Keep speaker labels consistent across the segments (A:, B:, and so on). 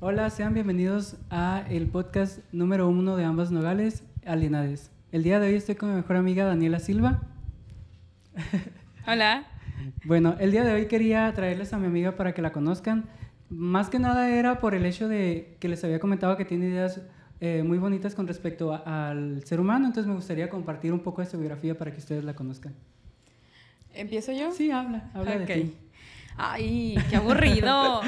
A: Hola, sean bienvenidos a el podcast número uno de ambas nogales, Alienades. El día de hoy estoy con mi mejor amiga Daniela Silva.
B: Hola.
A: Bueno, el día de hoy quería traerles a mi amiga para que la conozcan. Más que nada era por el hecho de que les había comentado que tiene ideas eh, muy bonitas con respecto a- al ser humano, entonces me gustaría compartir un poco de su biografía para que ustedes la conozcan.
B: ¿Empiezo yo?
A: Sí, habla, habla
B: Ok.
A: de ti.
B: Ay, qué aburrido.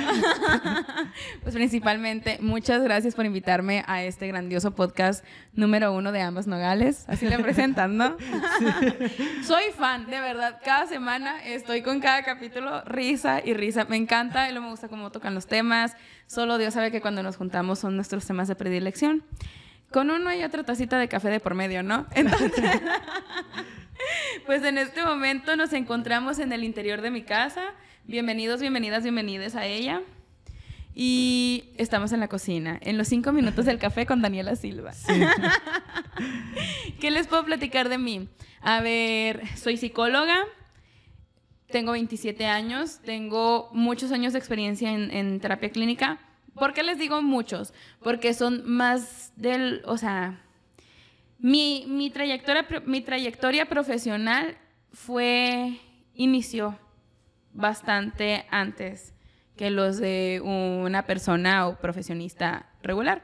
B: pues principalmente, muchas gracias por invitarme a este grandioso podcast número uno de ambas nogales. Así le presentan, ¿no? Soy fan, de verdad. Cada semana estoy con cada capítulo risa y risa. Me encanta y luego me gusta cómo tocan los temas. Solo Dios sabe que cuando nos juntamos son nuestros temas de predilección. Con uno hay otra tacita de café de por medio, ¿no? Entonces, pues en este momento nos encontramos en el interior de mi casa. Bienvenidos, bienvenidas, bienvenidas a ella. Y estamos en la cocina, en los cinco minutos del café con Daniela Silva. ¿Qué les puedo platicar de mí? A ver, soy psicóloga, tengo 27 años, tengo muchos años de experiencia en, en terapia clínica. ¿Por qué les digo muchos? Porque son más del, o sea, mi, mi, trayectoria, mi trayectoria profesional fue, inició bastante antes que los de una persona o profesionista regular.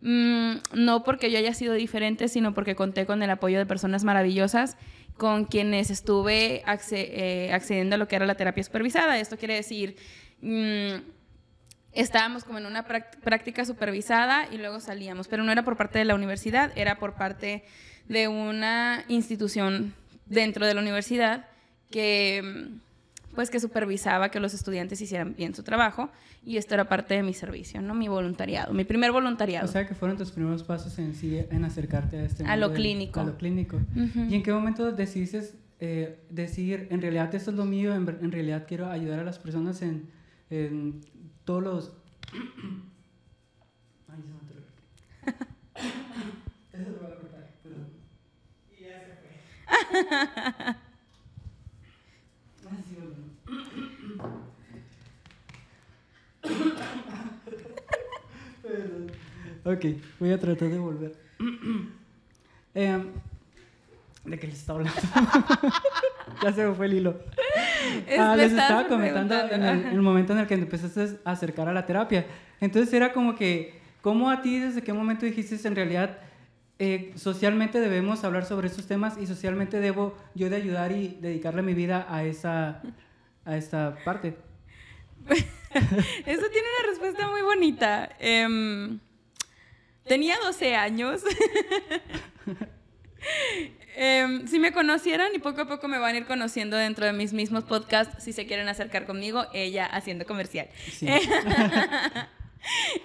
B: Mm, no porque yo haya sido diferente, sino porque conté con el apoyo de personas maravillosas con quienes estuve acce- eh, accediendo a lo que era la terapia supervisada. Esto quiere decir, mm, estábamos como en una práctica supervisada y luego salíamos, pero no era por parte de la universidad, era por parte de una institución dentro de la universidad que mm, pues que supervisaba que los estudiantes hicieran bien su trabajo y esto era parte de mi servicio, ¿no? Mi voluntariado, mi primer voluntariado.
A: O sea que fueron tus primeros pasos en sí en acercarte a este
B: A lo
A: del-
B: clínico.
A: A lo clínico.
B: Ujú.
A: ¿Y en qué momento decidiste eh, decir, en realidad esto es lo mío, en, en realidad quiero ayudar a las personas en, en todos los... Ay, se me. Eso lo voy a cortar, perdón. Y ya se fue. Así, bueno. Perdón. Ok, voy a tratar de volver. Em, ¿De qué les estaba hablando? ya se me fue el hilo.
B: Es-
A: Ah, les estaba comentando en el,
B: preguntando,
A: en el momento en el que empezaste a acercar a la terapia. Entonces era como que, ¿cómo a ti desde qué momento dijiste en realidad eh, socialmente debemos hablar sobre estos temas y socialmente debo yo de ayudar y dedicarle mi vida a esa, a esta parte?
B: Eso tiene una respuesta muy bonita. Em, tenía 12 años. Em, si me conocieran y poco a poco me van a ir conociendo dentro de mis mismos podcasts, si se quieren acercar conmigo, ella haciendo comercial.
A: Sí.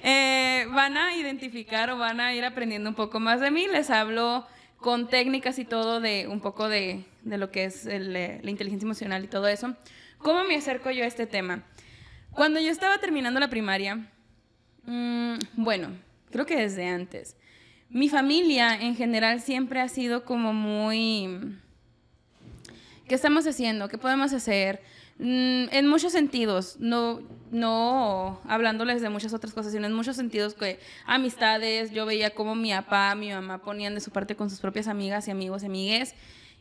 B: Eh, van a identificar o van a ir aprendiendo un poco más de mí. Les hablo con técnicas y todo de un poco de, de lo que es el, eh, la inteligencia emocional y todo eso. ¿Cómo me acerco yo a este tema? Cuando yo estaba terminando la primaria, mm, bueno, creo que desde antes, mi familia en general siempre ha sido como muy... ¿Qué estamos haciendo? ¿Qué podemos hacer? Mm, en muchos sentidos, no, no hablándoles de muchas otras cosas, sino en muchos sentidos que amistades, yo veía como mi papá, mi mamá ponían de su parte con sus propias amigas y amigos y amigues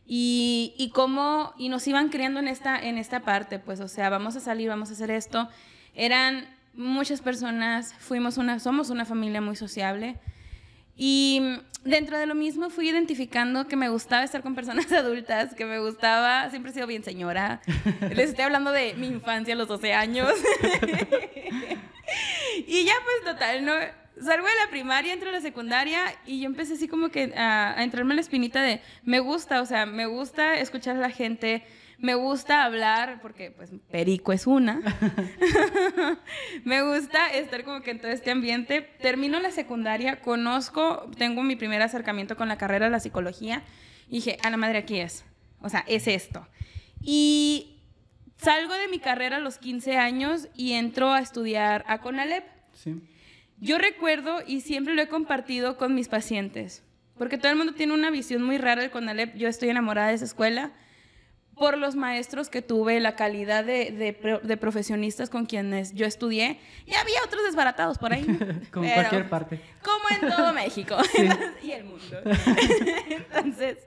B: y, y cómo, y nos iban criando en esta, en esta parte, pues, o sea, vamos a salir, vamos a hacer esto. Eran muchas personas, fuimos una, somos una familia muy sociable. Y dentro de lo mismo fui identificando que me gustaba estar con personas adultas, que me gustaba, siempre he sido bien señora. Les estoy hablando de mi infancia a los 12 años. y ya pues total, ¿no? Salgo de la primaria, entro a la secundaria y yo empecé así como que a, a entrarme en la espinita de me gusta, o sea, me gusta escuchar a la gente, me gusta hablar, porque pues perico es una. me gusta estar como que en todo este ambiente. Termino la secundaria, conozco, tengo mi primer acercamiento con la carrera de la psicología y dije, a la madre aquí es. O sea, es esto. Y salgo de mi carrera a los 15 años y entro a estudiar a CONALEP.
A: Sí.
B: Yo recuerdo y siempre lo he compartido con mis pacientes, porque todo el mundo tiene una visión muy rara del CONALEP. Yo estoy enamorada de esa escuela, por los maestros que tuve, la calidad de, de, de profesionistas con quienes yo estudié, y había otros desbaratados por ahí.
A: Con cualquier parte.
B: Como en todo México y el mundo. Entonces,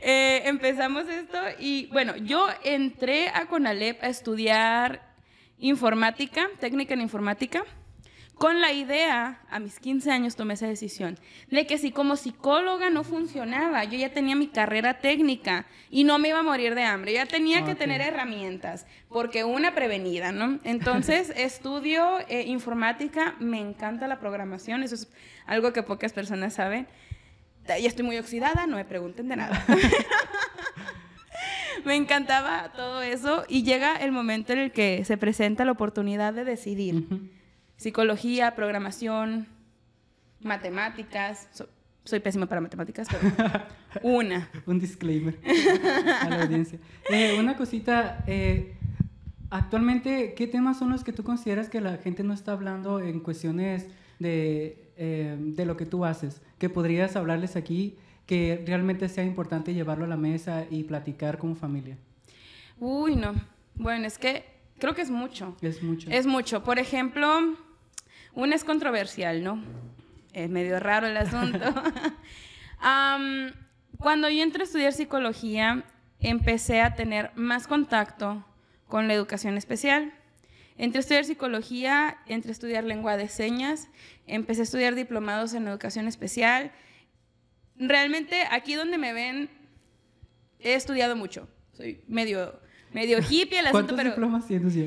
B: eh, empezamos esto y bueno, yo entré a Conalep a estudiar informática, técnica en informática con la idea, a mis 15 años tomé esa decisión, de que si como psicóloga no funcionaba, yo ya tenía mi carrera técnica y no me iba a morir de hambre, ya tenía que tener herramientas, porque una prevenida, ¿no? Entonces estudio eh, informática, me encanta la programación, eso es algo que pocas personas saben. Ya estoy muy oxidada, no me pregunten de nada. me encantaba todo eso y llega el momento en el que se presenta la oportunidad de decidir psicología, programación, matemáticas. soy pésima para matemáticas, pero una.
A: Un disclaimer a la audiencia. Eh, una cosita, eh, actualmente, ¿qué temas son los que tú consideras que la gente no está hablando en cuestiones de, eh, de lo que tú haces? Que podrías hablarles aquí que realmente sea importante llevarlo a la mesa y platicar como familia.
B: Uy, no. Bueno, es que creo que es mucho.
A: Es mucho.
B: Es mucho. Por ejemplo, una es controversial, ¿no? Es medio raro el asunto. cuando yo entré a estudiar psicología, empecé a tener más contacto con la educación especial. Entré a estudiar psicología, entré a estudiar lengua de señas, empecé a estudiar diplomados en educación especial. Realmente aquí donde me ven, he estudiado mucho. Soy medio, medio hippie el
A: asunto,
B: pero...
A: diplomas tienes ya?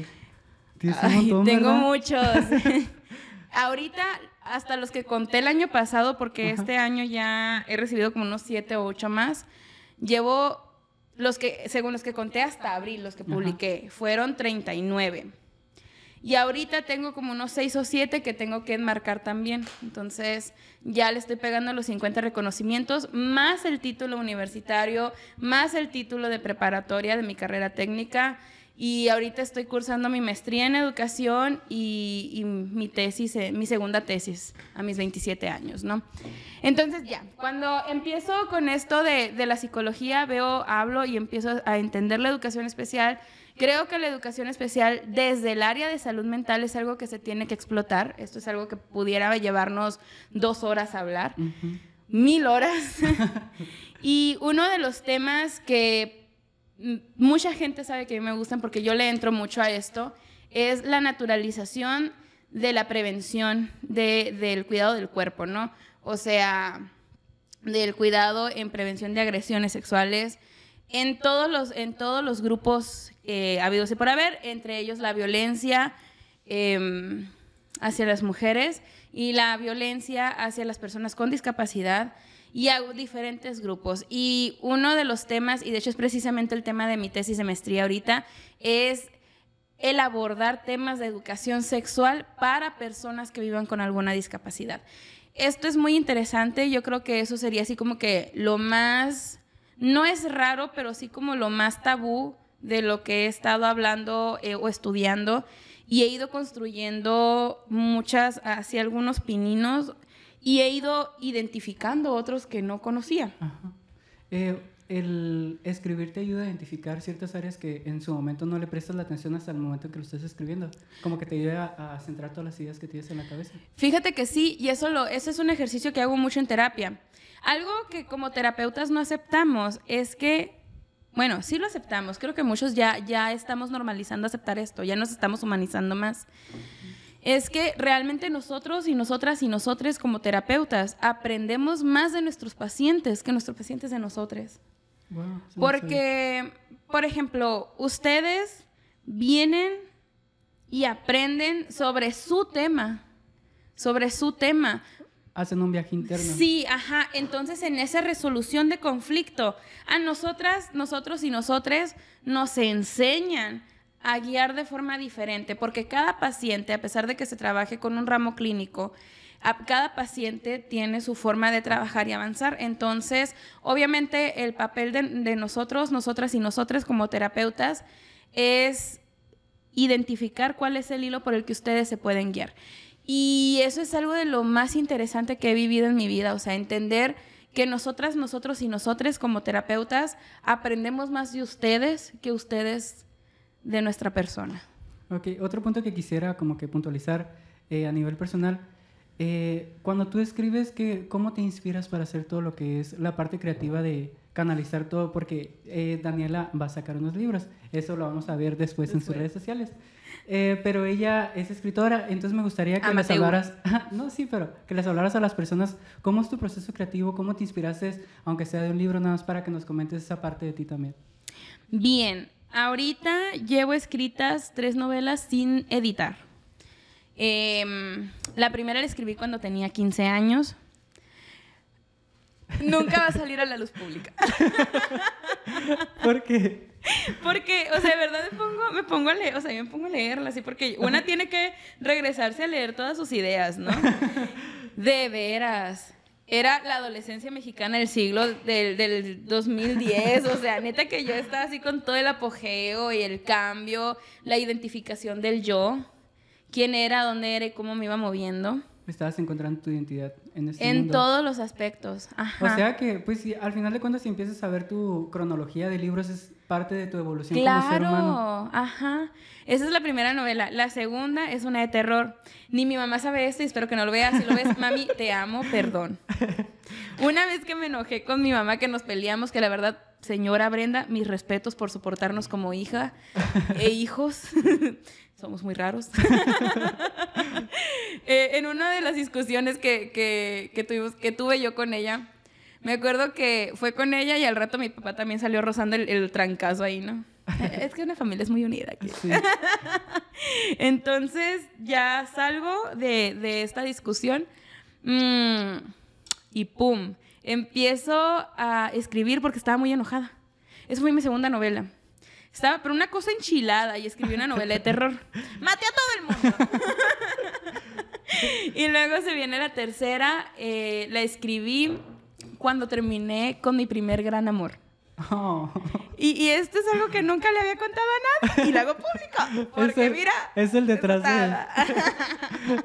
B: tengo muchos. ahorita, hasta los que conté el año pasado, porque este año ya he recibido como unos siete o ocho más, llevo los que, según los que conté hasta abril, los que publiqué, fueron 39. Y ahorita tengo como unos seis o siete que tengo que enmarcar también. Entonces ya le estoy pegando los 50 reconocimientos, más el título universitario, más el título de preparatoria de mi carrera técnica y ahorita estoy cursando mi maestría en educación y, mi tesis, eh, mi segunda tesis a mis 27 años, ¿no? Entonces ya, cuando empiezo con esto de, de, la psicología, veo, hablo y empiezo a entender la educación especial. Creo que la educación especial desde el área de salud mental es algo que se tiene que explotar. Esto es algo que pudiera llevarnos dos horas a hablar, mil horas. y uno de los temas que mucha gente sabe que a mí me gustan porque yo le entro mucho a esto, es la naturalización de la prevención del cuidado del cuerpo, ¿no? O sea, del cuidado en prevención de agresiones sexuales en todos los, en todos los grupos eh, habidos y por haber, entre ellos la violencia em, hacia las mujeres y la violencia hacia las personas con discapacidad y hago diferentes grupos. Y uno de los temas, y de hecho es precisamente el tema de mi tesis de maestría ahorita, es el abordar temas de educación sexual para personas que vivan con alguna discapacidad. Esto es muy interesante, yo creo que eso sería así como que lo más, no es raro, pero sí como lo más tabú de lo que he estado hablando eh, o estudiando y he ido construyendo muchas, así algunos pininos y he ido identificando otros que no conocía.
A: Eh, el escribir te ayuda a identificar ciertas áreas que en su momento no le prestas la atención hasta el momento que lo estés escribiendo. Como que te ayuda a, centrar todas las ideas que tienes en la cabeza.
B: Fíjate que sí, y eso, lo, eso es un ejercicio que hago mucho en terapia. Algo que como terapeutas no aceptamos es que, bueno, sí lo aceptamos, creo que muchos ya, ya estamos normalizando aceptar esto, ya nos estamos humanizando más es que realmente nosotros y nosotras y nosotros como terapeutas aprendemos más de nuestros pacientes que nuestros pacientes de nosotros. Porque, por ejemplo, ustedes vienen y aprenden sobre su tema, sobre su tema.
A: Hacen un viaje interno.
B: Sí, ajá. Entonces, en esa resolución de conflicto, a nosotras, nosotros y nosotros nos enseñan a guiar de forma diferente, porque cada paciente, a pesar de que se trabaje con un ramo clínico, cada paciente tiene su forma de trabajar y avanzar. Entonces, obviamente, el papel de, nosotros, nosotras y nosotros como terapeutas es identificar cuál es el hilo por el que ustedes se pueden guiar. Y eso es algo de lo más interesante que he vivido en mi vida, o sea, entender que nosotras, nosotros y nosotros como terapeutas aprendemos más de ustedes que ustedes de nuestra persona.
A: Ok, otro punto que quisiera como que puntualizar eh, a nivel personal. Eh, cuando tú escribes, que, ¿cómo te inspiras para hacer todo lo que es la parte creativa de canalizar todo? Porque eh, Daniela va a sacar unos libros. Eso lo vamos a ver después, en sus redes sociales. Eh, pero ella es escritora, entonces me gustaría que les
B: Amateur.
A: hablaras, no, sí, pero que les hablaras a las personas cómo es tu proceso creativo, cómo te inspiraste, aunque sea de un libro, nada más para que nos comentes esa parte de ti también.
B: Bien, ahorita llevo escritas tres novelas sin editar. Em, la primera la escribí cuando tenía 15 años. Nunca va a salir a la luz pública.
A: Porque
B: Porque, o sea, de verdad me pongo, me pongo a leer, o sea, yo me pongo a leerla así, porque una tiene que regresarse a leer todas sus ideas, ¿no? De veras. Era la adolescencia mexicana del siglo del, del 2010, o sea, neta que yo estaba así con todo el apogeo y el cambio, la identificación del yo, quién era, dónde era y cómo me iba moviendo,
A: estabas encontrando tu identidad en este
B: en
A: mundo.
B: todos los aspectos. Ajá.
A: O sea que, pues al final de cuentas, si empiezas a ver tu cronología de libros, es parte de tu evolución como ser humano.
B: Claro, ajá. Esa es la primera novela. La segunda es una de terror. Ni mi mamá sabe esto y espero que no lo vea. Si lo ves, mami, te amo, perdón. Una vez que me enojé con mi mamá, que nos peleamos, que la verdad, señora Brenda, mis respetos por soportarnos como hija e hijos. Somos muy raros. Eh, en una de las discusiones que, que, que tuvimos, que tuve yo con ella, me acuerdo que fue con ella y al rato mi papá también salió rozando el, el trancazo ahí, ¿no? Es que una familia es muy unida aquí.
A: Sí.
B: Entonces ya salgo de, de esta discusión mm, y ¡pum! Empiezo a escribir porque estaba muy enojada. Esa fue mi segunda novela. Estaba, pero una cosa enchilada y escribí una novela de terror. ¡Maté a todo el mundo! y luego se viene la tercera. eh, la escribí cuando terminé con mi primer gran amor.
A: Oh.
B: Y, y esto es algo que nunca le había contado a nadie y lo hago público. Porque
A: es el,
B: mira.
A: Es el detrás de...
B: nada.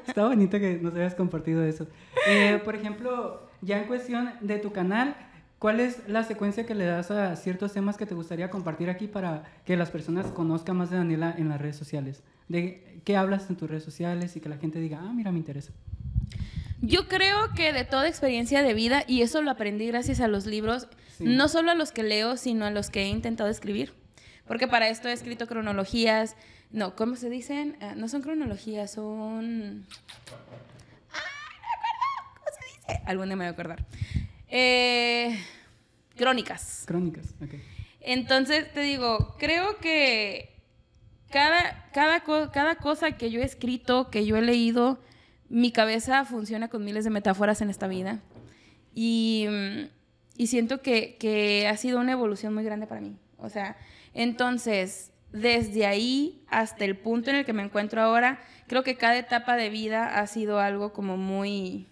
A: Está bonito que nos hayas compartido eso. Eh, por ejemplo, ya en cuestión de tu canal, ¿cuál es la secuencia que le das a ciertos temas que te gustaría compartir aquí para que las personas conozcan más de Daniela en las redes sociales? ¿De qué hablas en tus redes sociales y que la gente diga, ah, mira, me interesa?
B: Yo creo que de toda experiencia de vida, y eso lo aprendí gracias a los libros,
A: Sí.
B: no solo a los que leo, sino a los que he intentado escribir. Porque para esto he escrito cronologías. No, ¿cómo se dicen? Ah, no son cronologías, son. ¡Ay, no me acuerdo! ¿Cómo se dice? Algún día me voy a acordar. Eh, crónicas.
A: Crónicas, ok.
B: Entonces, te digo, creo que cada, cada, co- cada cosa que yo he escrito, que yo he leído, mi cabeza funciona con miles de metáforas en esta vida. Y, mm, y siento que, que ha sido una evolución muy grande para mí. O sea, entonces, desde ahí hasta el punto en el que me encuentro ahora, creo que cada etapa de vida ha sido algo como muy.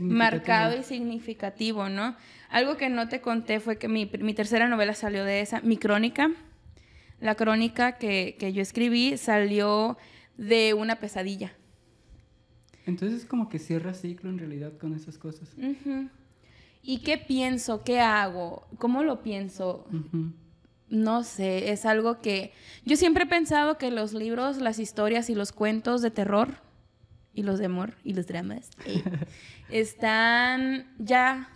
B: Marcado y significativo, ¿no? Algo que no te conté fue que mi, mi tercera novela salió de esa, mi crónica. La crónica que, que yo escribí salió de una pesadilla.
A: Entonces como que cierra ciclo en realidad con esas cosas.
B: ¿Y qué pienso? ¿Qué hago? ¿Cómo lo pienso? No sé, es algo que yo siempre he pensado que los libros, las historias y los cuentos de terror y los de amor y los dramas eh, están ya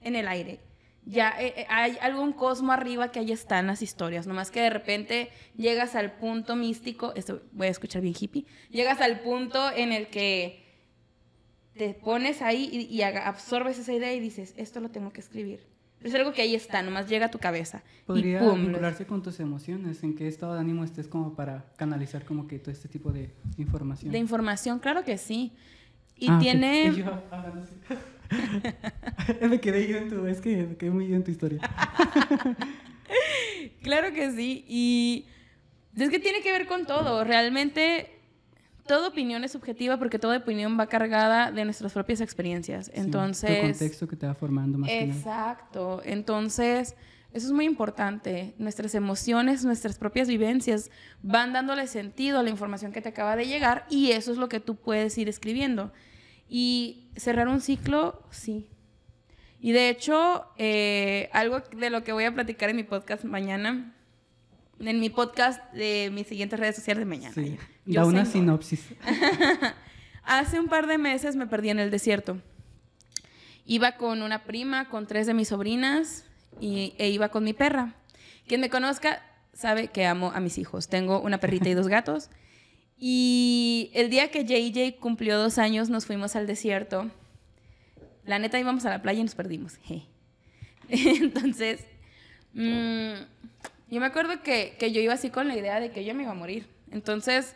B: en el aire. Ya eh, eh, hay algún cosmo arriba que ahí están las historias, nomás que de repente llegas al punto místico, esto voy a escuchar bien hippie, llegas al punto en el que te pones ahí y, absorbes esa idea y dices, esto lo tengo que escribir. Es algo que ahí está, nomás llega a tu cabeza.
A: Podría
B: y pum, lo-
A: vincularse con tus emociones, en qué estado de ánimo estés como para canalizar como que todo este tipo de información.
B: De información, claro que sí. Y
A: Ah,
B: tiene...
A: Yo así. me quedé yo en tu, es que me quedé muy yo en tu historia.
B: Claro que sí. Y es que tiene que ver con todo. Realmente, toda opinión es subjetiva porque toda opinión va cargada de nuestras propias experiencias.
A: Sí,
B: Entonces...
A: tu contexto que te va formando más que nada.
B: Exacto. Entonces, eso es muy importante. Nuestras emociones, nuestras propias vivencias van dándole sentido a la información que te acaba de llegar y eso es lo que tú puedes ir escribiendo. Y cerrar un ciclo, sí. Y de hecho, eh, algo de lo que voy a platicar en mi podcast mañana, en mi podcast de mis siguientes redes sociales de mañana.
A: Sí,
B: Yo
A: da una sinopsis.
B: Hace un par de meses me perdí en el desierto. Iba con una prima, con tres de mis sobrinas y, e iba con mi perra. Quien me conozca sabe que amo a mis hijos. Tengo una perrita y dos gatos. Y el día que JJ cumplió dos años nos fuimos al desierto. La neta íbamos a la playa y nos perdimos. Entonces, mm, yo me acuerdo que, que yo iba así con la idea de que yo me iba a morir. Entonces...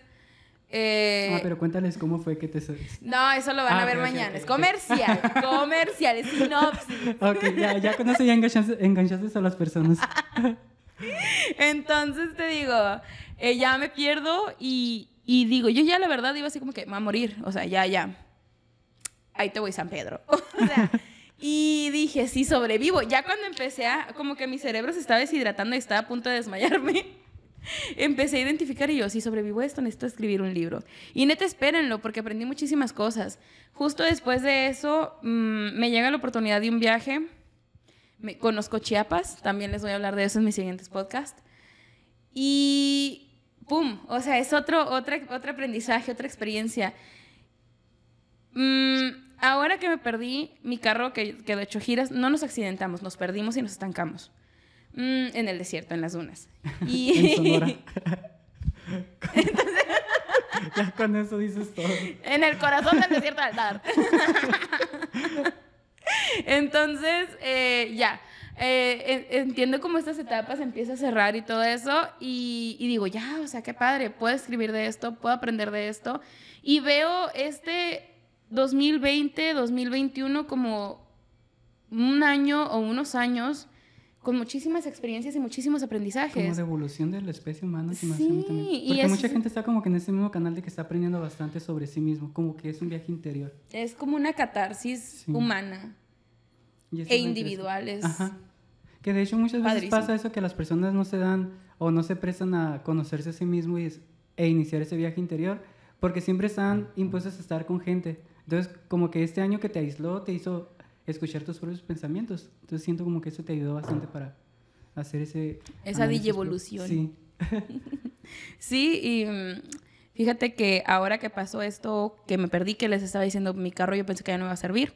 B: eh,
A: ah, pero cuéntales cómo fue que te...
B: no, eso lo van
A: Ah,
B: a ver mañana. es comercial, comercial, es sinopsis.
A: Ok, ya, ya con eso ya enganchaste, enganchaste a las personas.
B: Entonces te digo, eh, ya me pierdo y, y digo, yo ya la verdad iba así como que me va a morir. O sea, ya, ya. Ahí te voy, San Pedro. O sea, y dije, sí, sobrevivo. Ya cuando empecé a, como que mi cerebro se estaba deshidratando y estaba a punto de desmayarme. Empecé a identificar y yo, si sobrevivo esto, necesito escribir un libro. Y neta, espérenlo, porque aprendí muchísimas cosas. Justo después de eso, mm, me llega la oportunidad de un viaje. Me, conozco Chiapas, también les voy a hablar de eso en mis siguientes podcasts. Y ¡pum! O sea, es otro, otra, otro aprendizaje, otra experiencia. Mm, ahora que me perdí, mi carro que quedó hecho giras, no nos accidentamos, nos perdimos y nos estancamos. Mm, en el desierto, en las dunas. Y
A: en Sonora. ya con eso dices todo.
B: en el corazón del desierto del Altar. Entonces, eh, ya. Eh, en- entiendo cómo estas etapas empieza a cerrar y todo eso. Y, y digo, ya, o sea, qué padre. Puedo escribir de esto, puedo aprender de esto. Y veo este 2020, 2021 como un año o unos años con muchísimas experiencias y muchísimos aprendizajes.
A: Como de evolución de la especie humana.
B: Sí,
A: también.
B: y
A: Porque
B: es-
A: mucha gente está como que en ese mismo canal de que está aprendiendo bastante sobre sí mismo. Como que es un viaje interior.
B: Es como una catarsis
A: Sí.
B: humana e individuales.
A: Ajá. Que de hecho muchas veces
B: Padrísimo.
A: pasa eso que las personas no se dan o no se prestan a conocerse a sí mismo y es- e iniciar ese viaje interior porque siempre están impuestos a estar con gente. Entonces, como que este año que te aisló te hizo escuchar tus propios pensamientos. Entonces, siento como que eso te ayudó bastante para hacer ese...
B: Esa digievolución.
A: Sí.
B: Sí, y mm, fíjate que ahora que pasó esto, que me perdí, que les estaba diciendo mi carro, yo pensé que ya no iba a servir.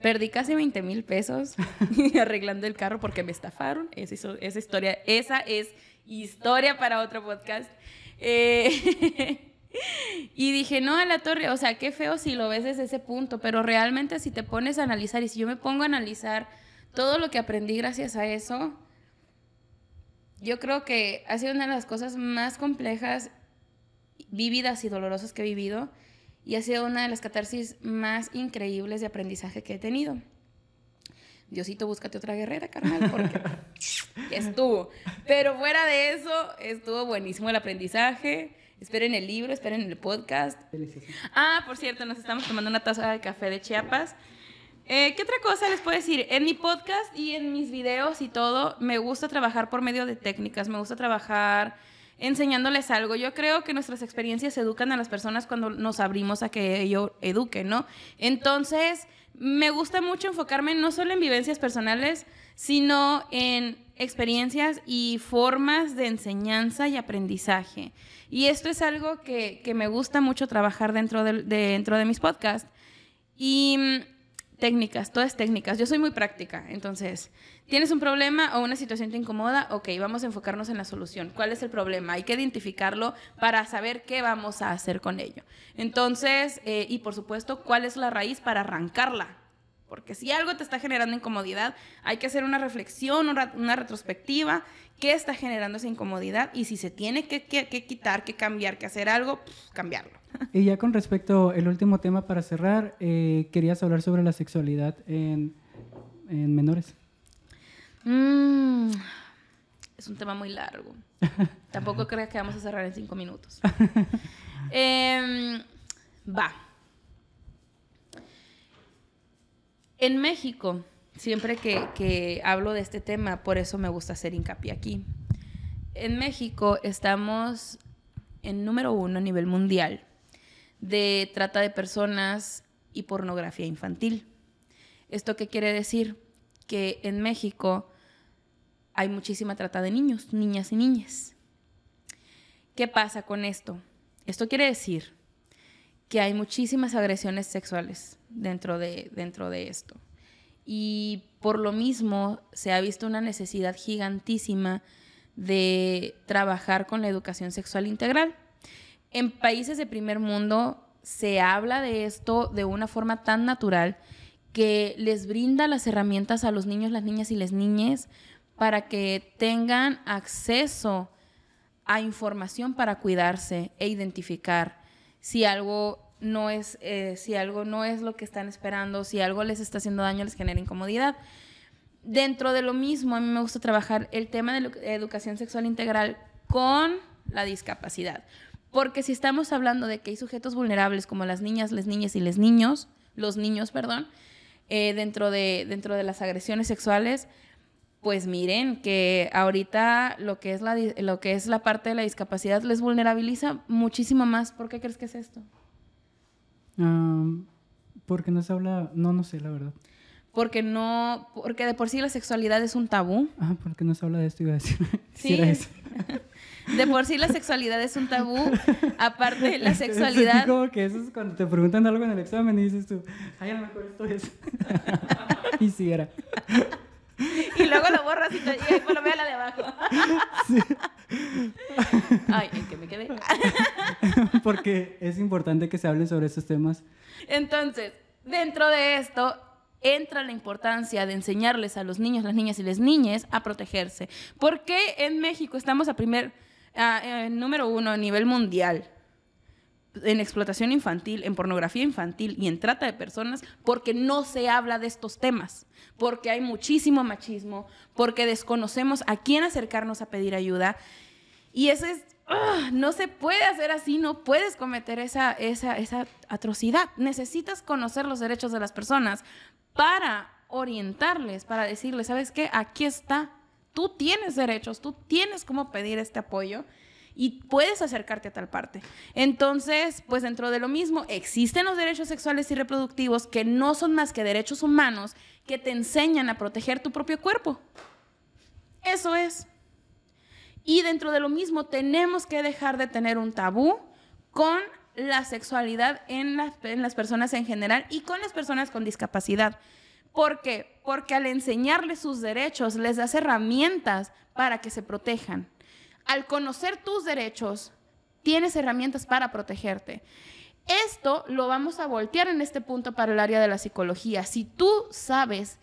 B: Perdí casi 20 mil pesos arreglando el carro porque me estafaron. Esa, esa historia, esa es historia para otro podcast. Eh, y dije, no, a la torre, o sea, qué feo si lo ves desde ese punto, pero realmente si te pones a analizar y si yo me pongo a analizar todo lo que aprendí gracias a eso, yo creo que ha sido una de las cosas más complejas, vívidas y dolorosas que he vivido y ha sido una de las catarsis más increíbles de aprendizaje que he tenido. Diosito, búscate otra guerrera, carnal, porque ya estuvo. Pero fuera de eso, estuvo buenísimo el aprendizaje. Esperen el libro, esperen el podcast.
A: Delicioso.
B: Ah, por cierto, nos estamos tomando una taza de café de Chiapas. Eh, ¿Qué otra cosa les puedo decir? En mi podcast y en mis videos y todo, me gusta trabajar por medio de técnicas, me gusta trabajar enseñándoles algo. Yo creo que nuestras experiencias educan a las personas cuando nos abrimos a que ello eduquen, ¿no? Entonces, me gusta mucho enfocarme no solo en vivencias personales, sino en experiencias y formas de enseñanza y aprendizaje. Y esto es algo que, que me gusta mucho trabajar dentro de, dentro de mis podcasts. Y mm, técnicas, todas técnicas. Yo soy muy práctica, entonces, tienes un problema o una situación te incomoda, ok, vamos a enfocarnos en la solución. ¿Cuál es el problema? Hay que identificarlo para saber qué vamos a hacer con ello. Entonces, eh, y por supuesto, ¿cuál es la raíz para arrancarla? Porque si algo te está generando incomodidad, hay que hacer una reflexión, una, retrospectiva, qué está generando esa incomodidad y si se tiene que, que- que quitar, que cambiar, que hacer algo, pues, cambiarlo.
A: Y ya con respecto al último tema para cerrar, eh, querías hablar sobre la sexualidad en, en menores.
B: Mm, es un tema muy largo. Tampoco creas que vamos a cerrar en cinco minutos. Em, va. En México, siempre que, hablo de este tema, por eso me gusta hacer hincapié aquí. En México estamos en número uno a nivel mundial de trata de personas y pornografía infantil. ¿Esto qué quiere decir? que en México hay muchísima trata de niños, niñas y niñas. ¿Qué pasa con esto? Esto quiere decir que hay muchísimas agresiones sexuales dentro de, dentro de esto. Y por lo mismo se ha visto una necesidad gigantísima de trabajar con la educación sexual integral. En países de primer mundo se habla de esto de una forma tan natural que les brinda las herramientas a los niños, las niñas y las niñas para que tengan acceso a información para cuidarse e identificar si algo no es, eh, si algo no es lo que están esperando, si algo les está haciendo daño, les genera incomodidad. Dentro de lo mismo, a mí me gusta trabajar el tema de educación sexual integral con la discapacidad. Porque si estamos hablando de que hay sujetos vulnerables como las niñas, las niñas y los niños, los niños, perdón, eh, dentro, de, dentro de las agresiones sexuales, pues miren que ahorita lo que es la, lo que es la parte de la discapacidad les vulnerabiliza muchísimo más. ¿Por qué crees que es esto?
A: porque no se habla, no, no sé, la verdad.
B: Porque no, porque de por sí la sexualidad es un tabú.
A: Ah, porque no se habla de esto, iba a decir. Sí. eso.
B: De por sí la sexualidad es un tabú. Aparte, la sexualidad.
A: como que eso es cuando te preguntan algo en el examen y dices tú, ay, a lo mejor esto es. y sí era.
B: y luego lo borras y, te, y lo veo la de abajo. Sí. Ay, en que me quedé.
A: Porque es importante que se hable sobre estos temas.
B: Entonces, dentro de esto entra la importancia de enseñarles a los niños, las niñas y las niñas a protegerse. Porque en México estamos a primer, número uno a nivel mundial en explotación infantil, en pornografía infantil y en trata de personas porque no se habla de estos temas, porque hay muchísimo machismo, porque desconocemos a quién acercarnos a pedir ayuda. Y eso es, no se puede hacer así, no puedes cometer esa, esa, esa atrocidad. Necesitas conocer los derechos de las personas para orientarles, para decirles, ¿sabes qué? Aquí está, tú tienes derechos, tú tienes cómo pedir este apoyo y puedes acercarte a tal parte. Entonces, pues dentro de lo mismo, existen los derechos sexuales y reproductivos que no son más que derechos humanos que te enseñan a proteger tu propio cuerpo. Eso es. Y dentro de lo mismo, tenemos que dejar de tener un tabú con la sexualidad en las, personas en general y con las personas con discapacidad. ¿Por qué? Porque al enseñarles sus derechos les das herramientas para que se protejan. Al conocer tus derechos, tienes herramientas para protegerte. Esto lo vamos a voltear en este punto para el área de la psicología. Si tú sabes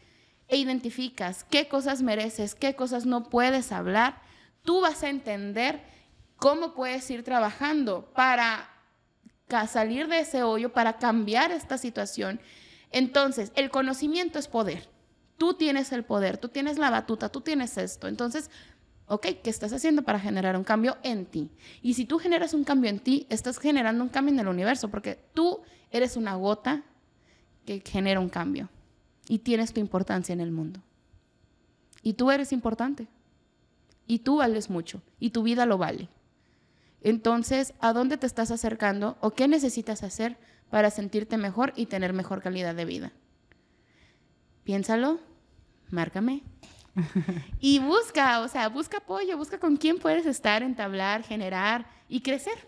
B: e identificas qué cosas mereces, qué cosas no puedes hablar, tú vas a entender cómo puedes ir trabajando para salir de ese hoyo, para cambiar esta situación. Entonces, el conocimiento es poder. Tú tienes el poder, tú tienes la batuta, tú tienes esto. Entonces, ¿ok? ¿Qué estás haciendo para generar un cambio en ti? Y si tú generas un cambio en ti, estás generando un cambio en el universo, porque tú eres una gota que genera un cambio y tienes tu importancia en el mundo. Y tú eres importante. Y tú vales mucho. Y tu vida lo vale. Entonces, ¿a dónde te estás acercando o qué necesitas hacer para sentirte mejor y tener mejor calidad de vida? Piénsalo, márcame y busca, o sea, busca apoyo, busca con quién puedes estar, entablar, generar y crecer.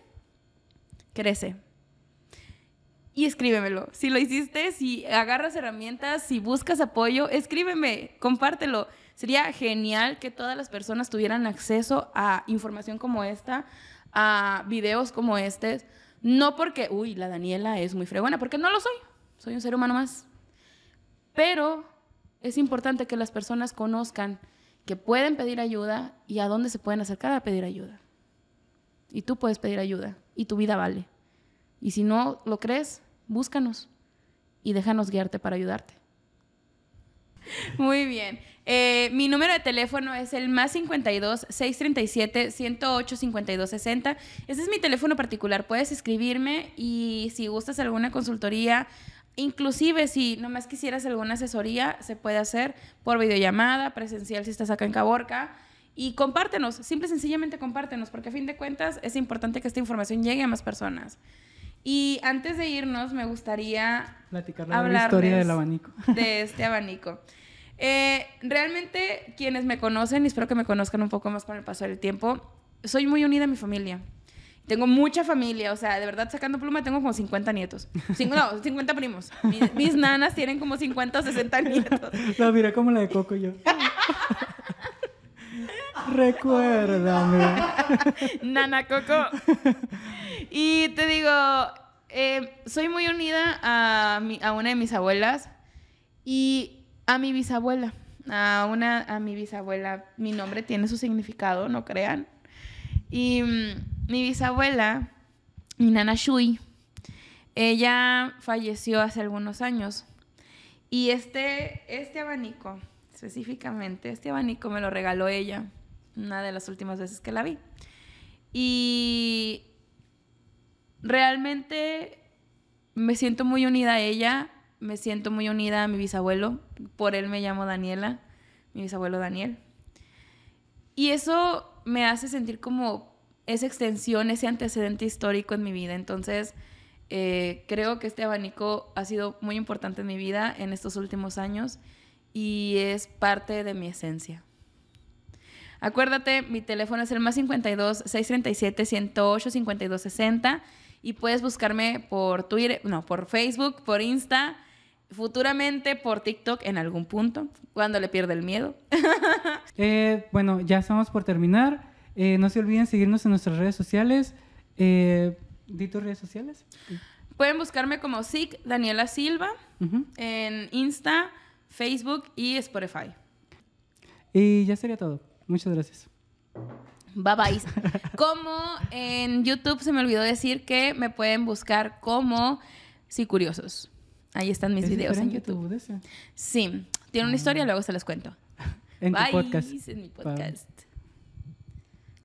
B: Crece. Y escríbemelo. Si lo hiciste, si agarras herramientas, si buscas apoyo, escríbeme, compártelo. Sería genial que todas las personas tuvieran acceso a información como esta, a videos como este. No porque, uy, la Daniela es muy fregona, porque no lo soy. Soy un ser humano más. Pero es importante que las personas conozcan que pueden pedir ayuda y a dónde se pueden acercar a pedir ayuda. Y tú puedes pedir ayuda y tu vida vale. Y si no lo crees, búscanos y déjanos guiarte para ayudarte. Muy bien. Eh, mi número de teléfono es el más 52 637 108 52 60. Ese es mi teléfono particular. Puedes escribirme y si gustas alguna consultoría, Inclusive si nomás quisieras alguna asesoría, se puede hacer por videollamada, presencial si estás acá en Caborca. Y compártenos, simple y sencillamente compártenos, porque a fin de cuentas es importante que esta información llegue a más personas. Y antes de irnos, me gustaría
A: platicar la historia del abanico.
B: De este abanico. Eh, realmente, quienes me conocen, y espero que me conozcan un poco más con el paso del tiempo, soy muy unida a mi familia. Tengo mucha familia, o sea, de verdad sacando pluma tengo como 50 nietos. Cinco, no, 50 primos. Mis, mis nanas tienen como 50 o 60 nietos.
A: La miré como la de Coco yo. Recuérdame.
B: Nana Coco. Y te digo, eh, soy muy unida a, mi- a una de mis abuelas y a mi bisabuela. A, una, a mi bisabuela. Mi nombre tiene su significado, no crean. Y mm, mi bisabuela, mi nana Shui, ella falleció hace algunos años. Y este, este abanico, específicamente, este abanico me lo regaló ella, una de las últimas veces que la vi. Y realmente me siento muy unida a ella, me siento muy unida a mi bisabuelo, por él me llamo Daniela, mi bisabuelo Daniel. Y eso me hace sentir como esa extensión, ese antecedente histórico en mi vida. Entonces, eh, creo que este abanico ha sido muy importante en mi vida en estos últimos años y es parte de mi esencia. Acuérdate, mi teléfono es el más 52 637 108 52 60 y puedes buscarme por Twitter, no, por Facebook, por Insta, futuramente por TikTok en algún punto, cuando le pierda el miedo.
A: Eh, bueno, ya estamos por terminar. Eh, no se olviden seguirnos en nuestras redes sociales. Eh, ¿Di tus redes sociales?
B: Pueden buscarme como SIC Daniela Silva en Insta, Facebook y Spotify.
A: Y ya sería todo. Muchas gracias.
B: Bye bye. Como en YouTube se me olvidó decir que me pueden buscar como Sí Curiosos. Ahí están mis
A: Es
B: videos en YouTube.
A: tu.
B: Sí, tiene una historia, luego se las cuento.
A: En tu
B: Bye,
A: podcast.
B: En mi
A: Bye.
B: podcast.